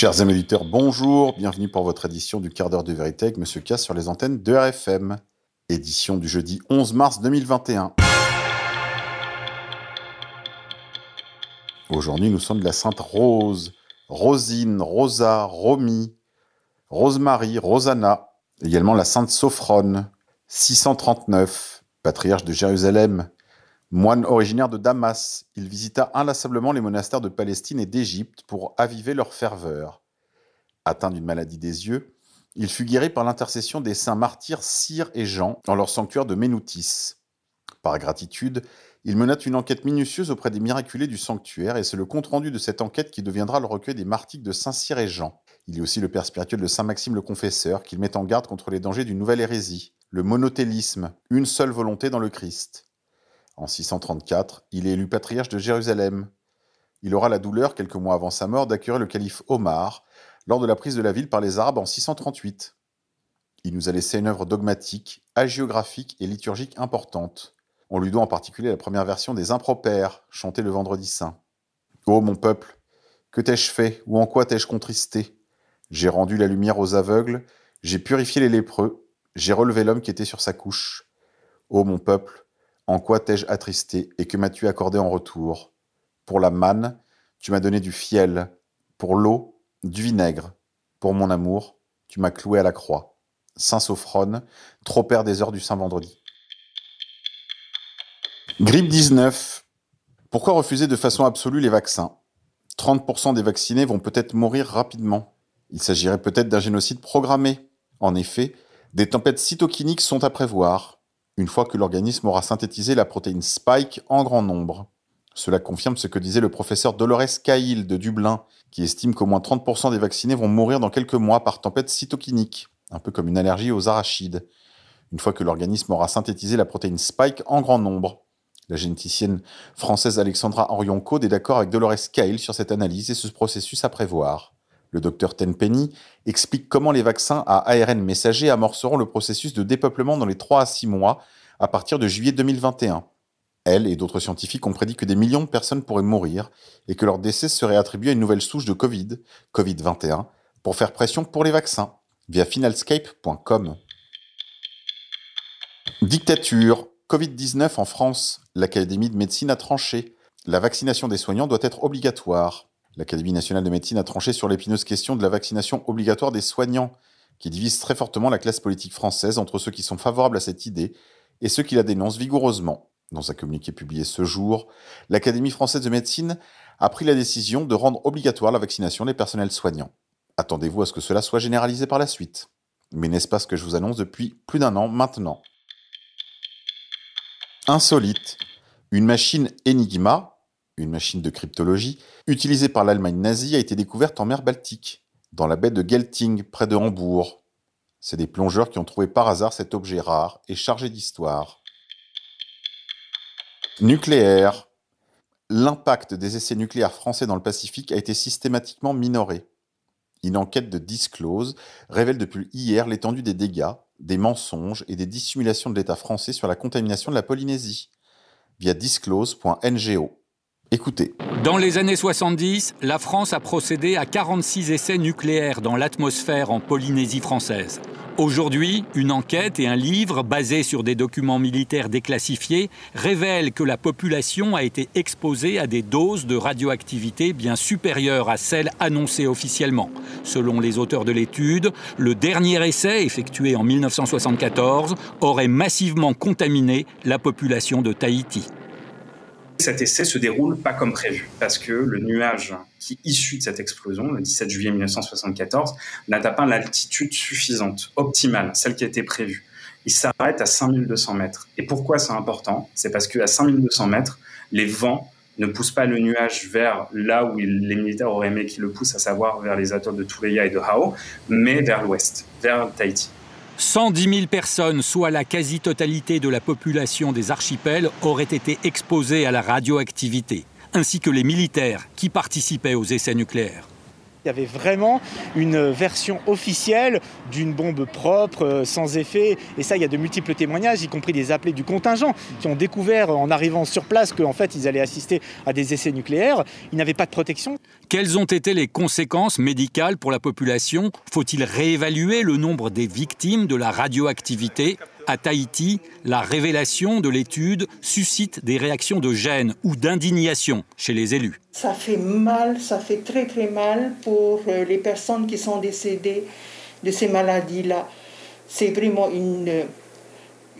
Chers amis bonjour, bienvenue pour votre édition du quart d'heure de vérité avec Monsieur K sur les antennes de RFM. Édition du jeudi 11 mars 2021. Aujourd'hui, nous sommes de la Sainte Rose, Rosine, Rosa, Romy, Rosemary, Rosanna, également la Sainte Sophrone, 639, patriarche de Jérusalem, Moine originaire de Damas, il visita inlassablement les monastères de Palestine et d'Égypte pour aviver leur ferveur. Atteint d'une maladie des yeux, il fut guéri par l'intercession des saints martyrs Cyr et Jean dans leur sanctuaire de Ménoutis. Par gratitude, il mena une enquête minutieuse auprès des miraculés du sanctuaire et c'est le compte-rendu de cette enquête qui deviendra le recueil des martiques de Saint Cyr et Jean. Il est aussi le père spirituel de Saint Maxime le Confesseur qu'il met en garde contre les dangers d'une nouvelle hérésie, le monothélisme, une seule volonté dans le Christ. En 634, il est élu patriarche de Jérusalem. Il aura la douleur, quelques mois avant sa mort, d'accueillir le calife Omar lors de la prise de la ville par les Arabes en 638. Il nous a laissé une œuvre dogmatique, hagiographique et liturgique importante. On lui doit en particulier la première version des Impropères, chantée le vendredi saint. Ô mon peuple, que t'ai-je fait ou en quoi t'ai-je contristé? J'ai rendu la lumière aux aveugles, j'ai purifié les lépreux, j'ai relevé l'homme qui était sur sa couche. Ô mon peuple, en quoi t'ai-je attristé et que m'as-tu accordé en retour? Pour la manne, tu m'as donné du fiel. Pour l'eau, du vinaigre. Pour mon amour, tu m'as cloué à la croix. Saint Sophrone, trop père des heures du Saint Vendredi. Grippe 19. Pourquoi refuser de façon absolue les vaccins? 30% des vaccinés vont peut-être mourir rapidement. Il s'agirait peut-être d'un génocide programmé. En effet, des tempêtes cytokiniques sont à prévoir une fois que l'organisme aura synthétisé la protéine Spike en grand nombre. Cela confirme ce que disait le professeur Dolores Cahill de Dublin, qui estime qu'au moins 30% des vaccinés vont mourir dans quelques mois par tempête cytokinique, un peu comme une allergie aux arachides, une fois que l'organisme aura synthétisé la protéine Spike en grand nombre. La généticienne française Alexandra Orionco est d'accord avec Dolores Cahill sur cette analyse et ce processus à prévoir. Le docteur Tenpenny explique comment les vaccins à ARN messager amorceront le processus de dépeuplement dans les 3 à 6 mois à partir de juillet 2021. Elle et d'autres scientifiques ont prédit que des millions de personnes pourraient mourir et que leur décès serait attribué à une nouvelle souche de Covid, Covid-21, pour faire pression pour les vaccins, via finalscape.com. Dictature. Covid-19 en France. L'Académie de médecine a tranché. La vaccination des soignants doit être obligatoire. L'Académie nationale de médecine a tranché sur l'épineuse question de la vaccination obligatoire des soignants, qui divise très fortement la classe politique française entre ceux qui sont favorables à cette idée et ceux qui la dénoncent vigoureusement. Dans un communiqué publié ce jour, l'Académie française de médecine a pris la décision de rendre obligatoire la vaccination des personnels soignants. Attendez-vous à ce que cela soit généralisé par la suite. Mais n'est-ce pas ce que je vous annonce depuis plus d'un an maintenant? Insolite. Une machine Enigma, une machine de cryptologie, utilisée par l'Allemagne nazie, a été découverte en mer Baltique, dans la baie de Gelting, près de Hambourg. C'est des plongeurs qui ont trouvé par hasard cet objet rare et chargé d'histoire. Nucléaire. L'impact des essais nucléaires français dans le Pacifique a été systématiquement minoré. Une enquête de Disclose révèle depuis hier l'étendue des dégâts, des mensonges et des dissimulations de l'État français sur la contamination de la Polynésie via disclose.ngo. Dans les années 70, la France a procédé à 46 essais nucléaires dans l'atmosphère en Polynésie française. Aujourd'hui, une enquête et un livre basés sur des documents militaires déclassifiés révèlent que la population a été exposée à des doses de radioactivité bien supérieures à celles annoncées officiellement. Selon les auteurs de l'étude, le dernier essai, effectué en 1974, aurait massivement contaminé la population de Tahiti. Cet essai se déroule pas comme prévu parce que le nuage qui issu de cette explosion, le 17 juillet 1974, n'atteint pas l'altitude suffisante, optimale, celle qui été prévue. Il s'arrête à 5200 mètres. Et pourquoi c'est important? C'est parce qu'à 5200 mètres, les vents ne poussent pas le nuage vers là où les militaires auraient aimé qu'il le pousse, à savoir vers les atolls de Tuleya et de Hao, mais vers l'ouest, vers Tahiti. 110 000 personnes, soit la quasi-totalité de la population des archipels, auraient été exposées à la radioactivité, ainsi que les militaires qui participaient aux essais nucléaires. Il y avait vraiment une version officielle d'une bombe propre, euh, sans effet. Et ça, il y a de multiples témoignages, y compris des appelés du contingent, qui ont découvert en arrivant sur place qu'en fait, ils allaient assister à des essais nucléaires. Ils n'avaient pas de protection. Quelles ont été les conséquences médicales pour la population? Faut-il réévaluer le nombre des victimes de la radioactivité? À Tahiti, la révélation de l'étude suscite des réactions de gêne ou d'indignation chez les élus. Ça fait mal, ça fait très très mal pour euh, les personnes qui sont décédées de ces maladies-là. C'est vraiment une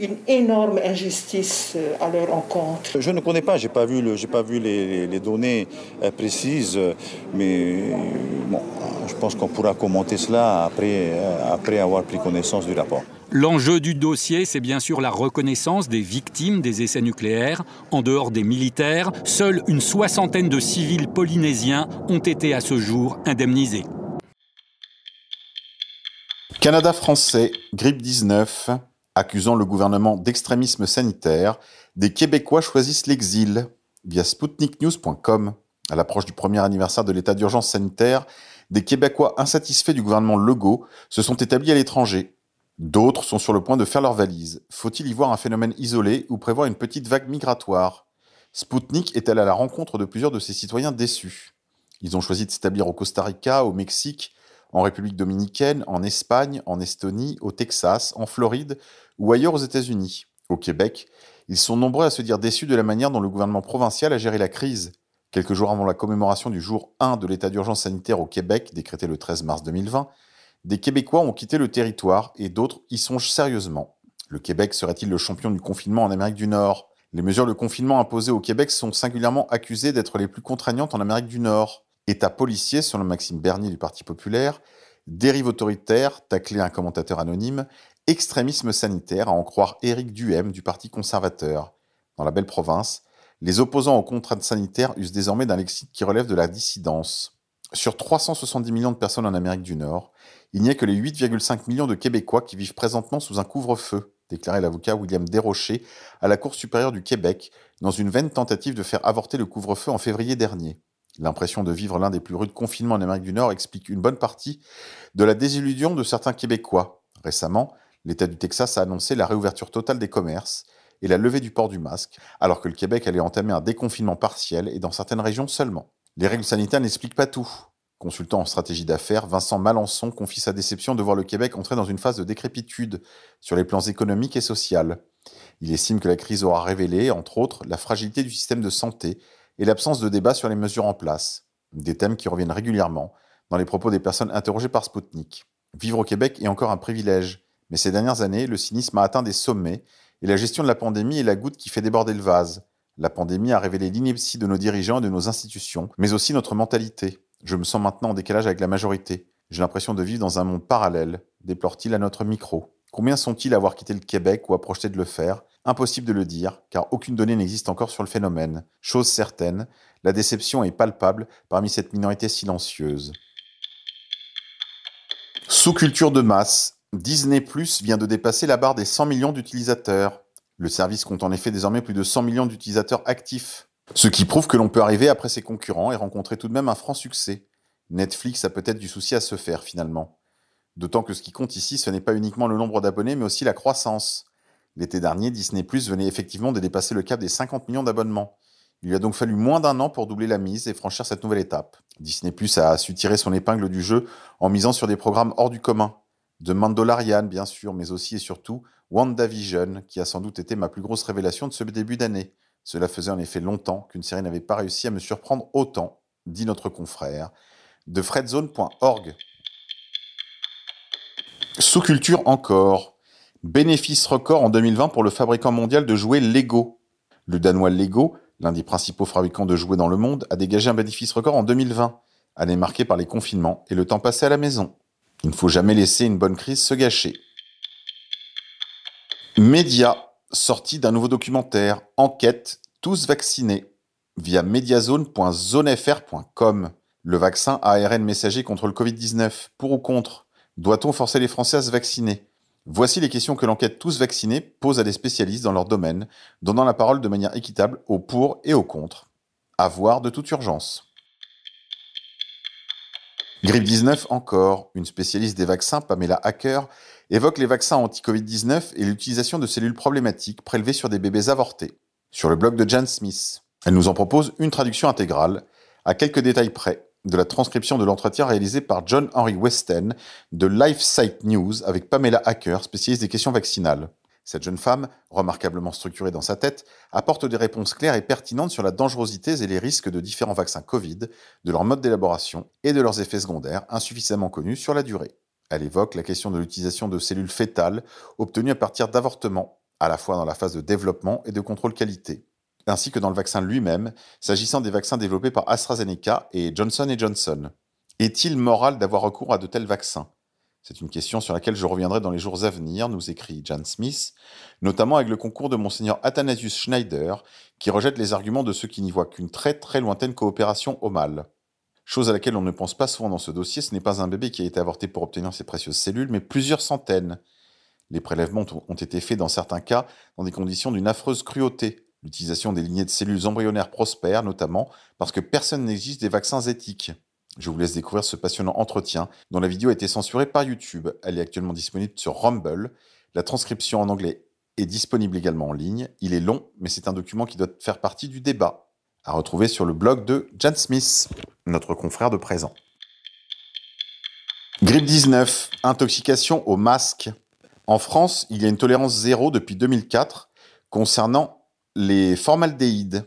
une énorme injustice euh, à leur encontre. Je ne connais pas, je n'ai pas vu, le, pas vu les, les, données euh, précises, mais bon, je pense qu'on pourra commenter cela après, euh, après avoir pris connaissance du rapport. L'enjeu du dossier, c'est bien sûr la reconnaissance des victimes des essais nucléaires. En dehors des militaires, seule une soixantaine de civils polynésiens ont été à ce jour indemnisés. Canada français, grippe 19, accusant le gouvernement d'extrémisme sanitaire, des Québécois choisissent l'exil via sputniknews.com. À l'approche du premier anniversaire de l'état d'urgence sanitaire, des Québécois insatisfaits du gouvernement Legault se sont établis à l'étranger. D'autres sont sur le point de faire leurs valises. Faut-il y voir un phénomène isolé ou prévoir une petite vague migratoire? Spoutnik est-elle à la rencontre de plusieurs de ses citoyens déçus Ils ont choisi de s'établir au Costa Rica, au Mexique, en République dominicaine, en Espagne, en Estonie, au Texas, en Floride ou ailleurs aux États-Unis. Au Québec, ils sont nombreux à se dire déçus de la manière dont le gouvernement provincial a géré la crise. Quelques jours avant la commémoration du jour 1 de l'état d'urgence sanitaire au Québec, décrété le 13 mars 2020, des Québécois ont quitté le territoire et d'autres y songent sérieusement. Le Québec serait-il le champion du confinement en Amérique du Nord? Les mesures de confinement imposées au Québec sont singulièrement accusées d'être les plus contraignantes en Amérique du Nord. État policier, selon Maxime Bernier du Parti populaire, dérive autoritaire, taclé un commentateur anonyme, extrémisme sanitaire, à en croire Éric Duhem du Parti conservateur. Dans la belle province, les opposants aux contraintes sanitaires usent désormais d'un lexique qui relève de la dissidence. Sur 370 millions de personnes en Amérique du Nord, il n'y a que les 8,5 millions de Québécois qui vivent présentement sous un couvre-feu, déclarait l'avocat William Desrochers à la Cour supérieure du Québec dans une vaine tentative de faire avorter le couvre-feu en février dernier. L'impression de vivre l'un des plus rudes confinements en Amérique du Nord explique une bonne partie de la désillusion de certains Québécois. Récemment, l'État du Texas a annoncé la réouverture totale des commerces et la levée du port du masque, alors que le Québec allait entamer un déconfinement partiel et dans certaines régions seulement. Les règles sanitaires n'expliquent pas tout. Consultant en stratégie d'affaires, Vincent Malençon confie sa déception de voir le Québec entrer dans une phase de décrépitude sur les plans économiques et sociaux. Il estime que la crise aura révélé, entre autres, la fragilité du système de santé et l'absence de débat sur les mesures en place, des thèmes qui reviennent régulièrement dans les propos des personnes interrogées par Spoutnik. Vivre au Québec est encore un privilège, mais ces dernières années, le cynisme a atteint des sommets et la gestion de la pandémie est la goutte qui fait déborder le vase. La pandémie a révélé l'ineptie de nos dirigeants et de nos institutions, mais aussi notre mentalité. Je me sens maintenant en décalage avec la majorité. J'ai l'impression de vivre dans un monde parallèle, déplore-t-il à notre micro. Combien sont-ils à avoir quitté le Québec ou à projeter de le faire? Impossible de le dire, car aucune donnée n'existe encore sur le phénomène. Chose certaine, la déception est palpable parmi cette minorité silencieuse. Sous-culture de masse, Disney Plus vient de dépasser la barre des 100 millions d'utilisateurs. Le service compte en effet désormais plus de 100 millions d'utilisateurs actifs. Ce qui prouve que l'on peut arriver après ses concurrents et rencontrer tout de même un franc succès. Netflix a peut-être du souci à se faire finalement. D'autant que ce qui compte ici, ce n'est pas uniquement le nombre d'abonnés, mais aussi la croissance. L'été dernier, Disney Plus venait effectivement de dépasser le cap des 50 millions d'abonnements. Il lui a donc fallu moins d'un an pour doubler la mise et franchir cette nouvelle étape. Disney Plus a su tirer son épingle du jeu en misant sur des programmes hors du commun. De Mandalorian, bien sûr, mais aussi et surtout WandaVision, qui a sans doute été ma plus grosse révélation de ce début d'année. Cela faisait en effet longtemps qu'une série n'avait pas réussi à me surprendre autant, dit notre confrère, de fredzone.org. Sous-culture encore. Bénéfice record en 2020 pour le fabricant mondial de jouets Lego. Le danois Lego, l'un des principaux fabricants de jouets dans le monde, a dégagé un bénéfice record en 2020, année marquée par les confinements et le temps passé à la maison. Il ne faut jamais laisser une bonne crise se gâcher. Média, sortie d'un nouveau documentaire, enquête, tous vaccinés, via mediazone.zonefr.com. Le vaccin ARN messager contre le Covid-19, pour ou contre? Doit-on forcer les Français à se vacciner? Voici les questions que l'enquête Tous vaccinés pose à des spécialistes dans leur domaine, donnant la parole de manière équitable aux pour et aux contre. À voir de toute urgence. Grippe 19 encore, une spécialiste des vaccins, Pamela Hacker, évoque les vaccins anti-Covid-19 et l'utilisation de cellules problématiques prélevées sur des bébés avortés. Sur le blog de Jan Smith, elle nous en propose une traduction intégrale, à quelques détails près, de la transcription de l'entretien réalisé par John Henry Westen de LifeSite News avec Pamela Hacker, spécialiste des questions vaccinales. Cette jeune femme, remarquablement structurée dans sa tête, apporte des réponses claires et pertinentes sur la dangerosité et les risques de différents vaccins Covid, de leur mode d'élaboration et de leurs effets secondaires insuffisamment connus sur la durée. Elle évoque la question de l'utilisation de cellules fétales obtenues à partir d'avortements, à la fois dans la phase de développement et de contrôle qualité, ainsi que dans le vaccin lui-même, s'agissant des vaccins développés par AstraZeneca et Johnson Johnson. Est-il moral d'avoir recours à de tels vaccins? C'est une question sur laquelle je reviendrai dans les jours à venir, nous écrit Jan Smith, notamment avec le concours de monseigneur Athanasius Schneider, qui rejette les arguments de ceux qui n'y voient qu'une très très lointaine coopération au mal. Chose à laquelle on ne pense pas souvent dans ce dossier, ce n'est pas un bébé qui a été avorté pour obtenir ces précieuses cellules, mais plusieurs centaines. Les prélèvements ont été faits dans certains cas dans des conditions d'une affreuse cruauté. L'utilisation des lignées de cellules embryonnaires prospère notamment parce que personne n'existe des vaccins éthiques. Je vous laisse découvrir ce passionnant entretien dont la vidéo a été censurée par YouTube. Elle est actuellement disponible sur Rumble. La transcription en anglais est disponible également en ligne. Il est long, mais c'est un document qui doit faire partie du débat. À retrouver sur le blog de Jan Smith, notre confrère de présent. Grippe 19, intoxication au masque. En France, il y a une tolérance zéro depuis 2004 concernant les formaldéhydes.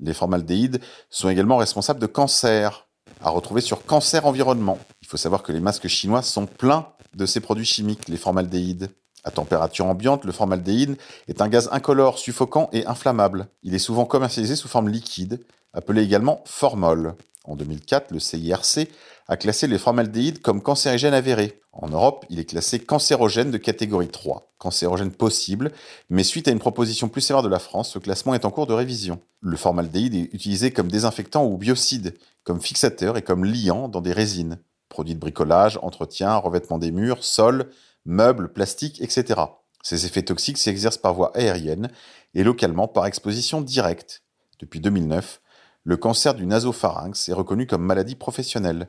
Les formaldéhydes sont également responsables de cancer à retrouver sur Cancer Environnement. Il faut savoir que les masques chinois sont pleins de ces produits chimiques, les formaldéhydes. À température ambiante, le formaldéhyde est un gaz incolore, suffocant et inflammable. Il est souvent commercialisé sous forme liquide, appelé également formol. En 2004, le CIRC a classé les formaldéhydes comme cancérigènes avérés. En Europe, il est classé cancérogène de catégorie 3, cancérogène possible, mais suite à une proposition plus sévère de la France, ce classement est en cours de révision. Le formaldéhyde est utilisé comme désinfectant ou biocide, comme fixateur et comme liant dans des résines, produits de bricolage, entretien, revêtement des murs, sols, meubles, plastiques, etc. Ces effets toxiques s'exercent par voie aérienne et localement par exposition directe. Depuis 2009, le cancer du nasopharynx est reconnu comme maladie professionnelle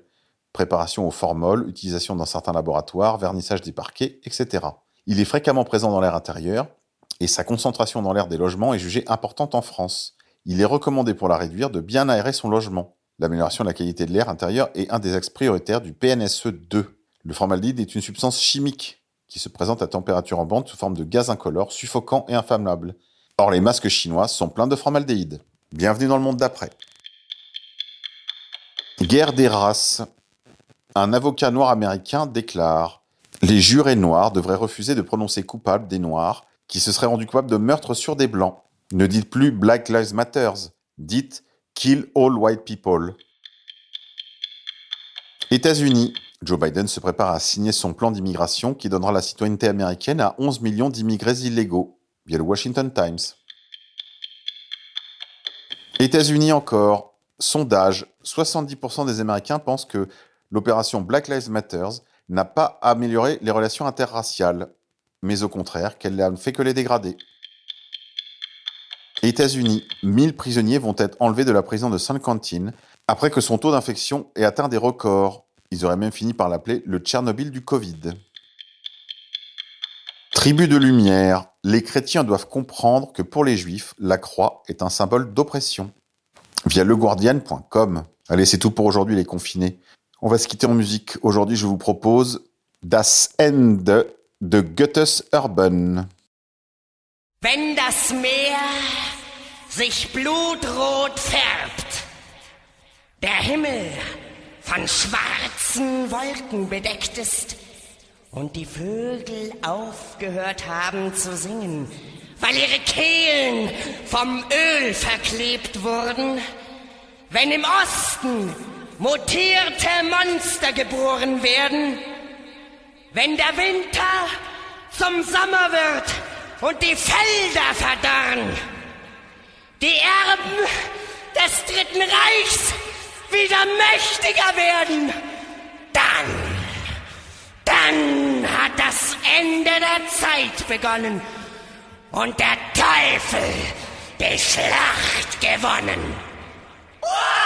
préparation au formol, utilisation dans certains laboratoires, vernissage des parquets, etc. Il est fréquemment présent dans l'air intérieur et sa concentration dans l'air des logements est jugée importante en France. Il est recommandé pour la réduire de bien aérer son logement. L'amélioration de la qualité de l'air intérieur est un des axes prioritaires du PNSE 2. Le formaldéhyde est une substance chimique qui se présente à température ambiante sous forme de gaz incolore, suffocant et inflammable. Or, les masques chinois sont pleins de formaldéhyde. Bienvenue dans le monde d'après. Guerre des races. Un avocat noir américain déclare Les jurés noirs devraient refuser de prononcer coupable des noirs qui se seraient rendus coupables de meurtre sur des blancs. Ne dites plus Black Lives Matter, dites Kill all white people. États-Unis. Joe Biden se prépare à signer son plan d'immigration qui donnera la citoyenneté américaine à 11 millions d'immigrés illégaux, via le Washington Times. États-Unis encore. Sondage. 70% des Américains pensent que l'opération Black Lives Matter n'a pas amélioré les relations interraciales, mais au contraire qu'elle n'a fait que les dégrader. États-Unis, 1000 prisonniers vont être enlevés de la prison de San Quentin après que son taux d'infection ait atteint des records. Ils auraient même fini par l'appeler le Tchernobyl du Covid. Tribu de lumière, les chrétiens doivent comprendre que pour les juifs, la croix est un symbole d'oppression. Via leguardian.com. Allez, c'est tout pour aujourd'hui les confinés. On va se quitter en musique. Aujourd'hui, je vous propose Das Ende de Goethes Urban. Und die Vögel aufgehört haben zu singen, weil ihre Kehlen vom Öl verklebt wurden, wenn im Osten mutierte Monster geboren werden, wenn der Winter zum Sommer wird und die Felder verdorren, die Erben des Dritten Reichs wieder mächtiger werden, dann, Ende der Zeit begonnen und der Teufel die Schlacht gewonnen. Uah!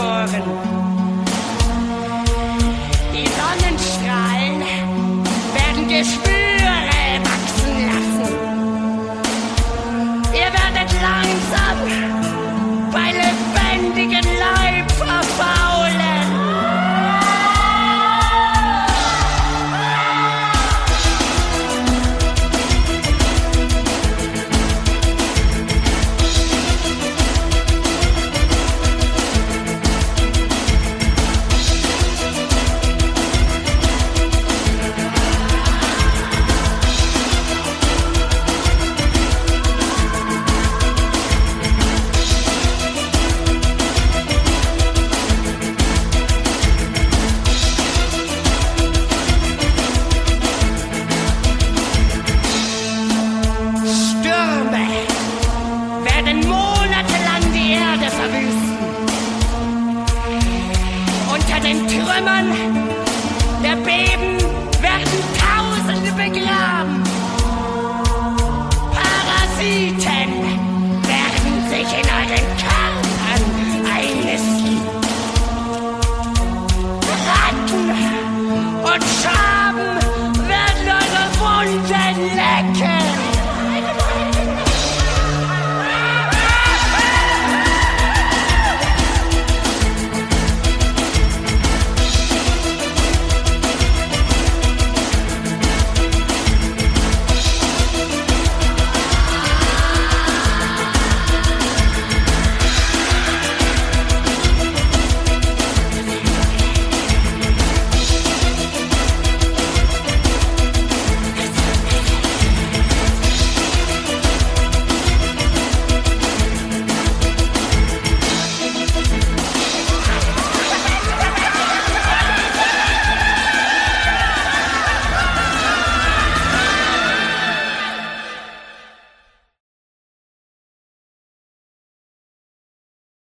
geboren. Die Sonnenstrahlen werden gespürt.